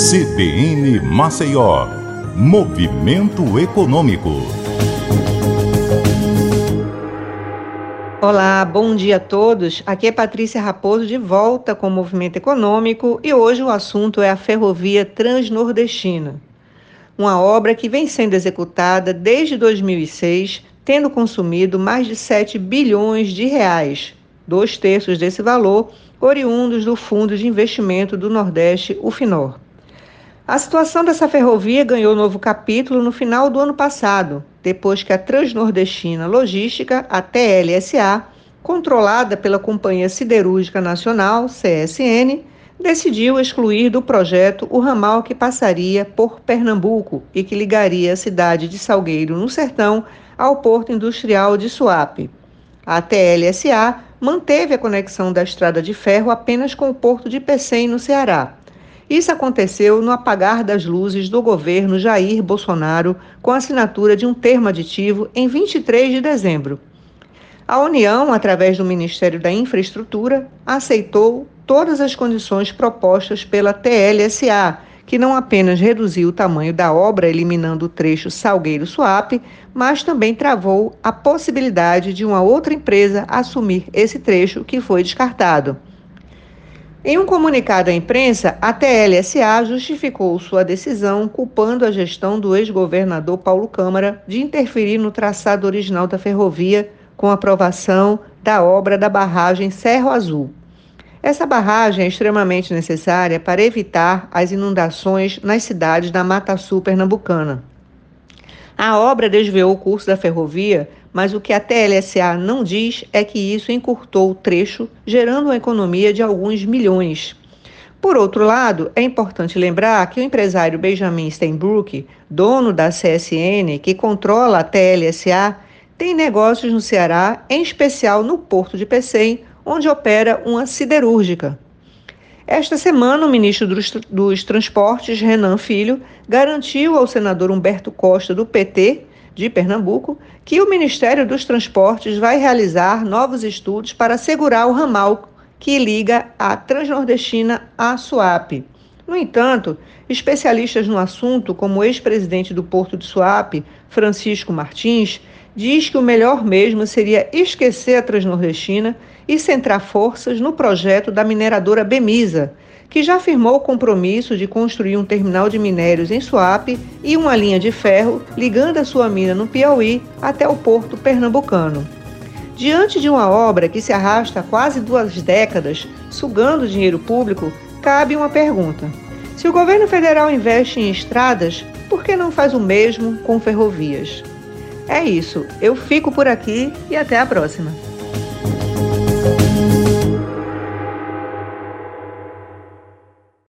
CBN Maceió, Movimento Econômico. Olá, bom dia a todos. Aqui é Patrícia Raposo de volta com o Movimento Econômico e hoje o assunto é a Ferrovia Transnordestina. Uma obra que vem sendo executada desde 2006, tendo consumido mais de 7 bilhões de reais, dois terços desse valor oriundos do Fundo de Investimento do Nordeste, o FINOR. A situação dessa ferrovia ganhou novo capítulo no final do ano passado, depois que a Transnordestina Logística, a TLSA, controlada pela Companhia Siderúrgica Nacional, CSN, decidiu excluir do projeto o ramal que passaria por Pernambuco e que ligaria a cidade de Salgueiro, no Sertão, ao Porto Industrial de Suape. A TLSA manteve a conexão da estrada de ferro apenas com o Porto de Pecém, no Ceará. Isso aconteceu no apagar das luzes do governo Jair Bolsonaro, com a assinatura de um termo aditivo em 23 de dezembro. A União, através do Ministério da Infraestrutura, aceitou todas as condições propostas pela TLSA, que não apenas reduziu o tamanho da obra, eliminando o trecho Salgueiro-Suape, mas também travou a possibilidade de uma outra empresa assumir esse trecho que foi descartado. Em um comunicado à imprensa, a TLSA justificou sua decisão culpando a gestão do ex-governador Paulo Câmara de interferir no traçado original da ferrovia com a aprovação da obra da barragem Cerro Azul. Essa barragem é extremamente necessária para evitar as inundações nas cidades da Mata Sul pernambucana. A obra desviou o curso da ferrovia mas o que a TLSA não diz é que isso encurtou o trecho, gerando uma economia de alguns milhões. Por outro lado, é importante lembrar que o empresário Benjamin Steinbrück, dono da CSN, que controla a TLSA, tem negócios no Ceará, em especial no Porto de Pecém, onde opera uma siderúrgica. Esta semana, o ministro dos, dos Transportes, Renan Filho, garantiu ao senador Humberto Costa, do PT, de Pernambuco, que o Ministério dos Transportes vai realizar novos estudos para assegurar o ramal que liga a Transnordestina à Suape. No entanto, especialistas no assunto, como o ex-presidente do Porto de Suape, Francisco Martins, diz que o melhor mesmo seria esquecer a Transnordestina e centrar forças no projeto da mineradora Bemisa, que já afirmou o compromisso de construir um terminal de minérios em Suape e uma linha de ferro ligando a sua mina no Piauí até o porto pernambucano. Diante de uma obra que se arrasta há quase duas décadas, sugando dinheiro público, cabe uma pergunta. Se o governo federal investe em estradas, por que não faz o mesmo com ferrovias? É isso, eu fico por aqui e até a próxima.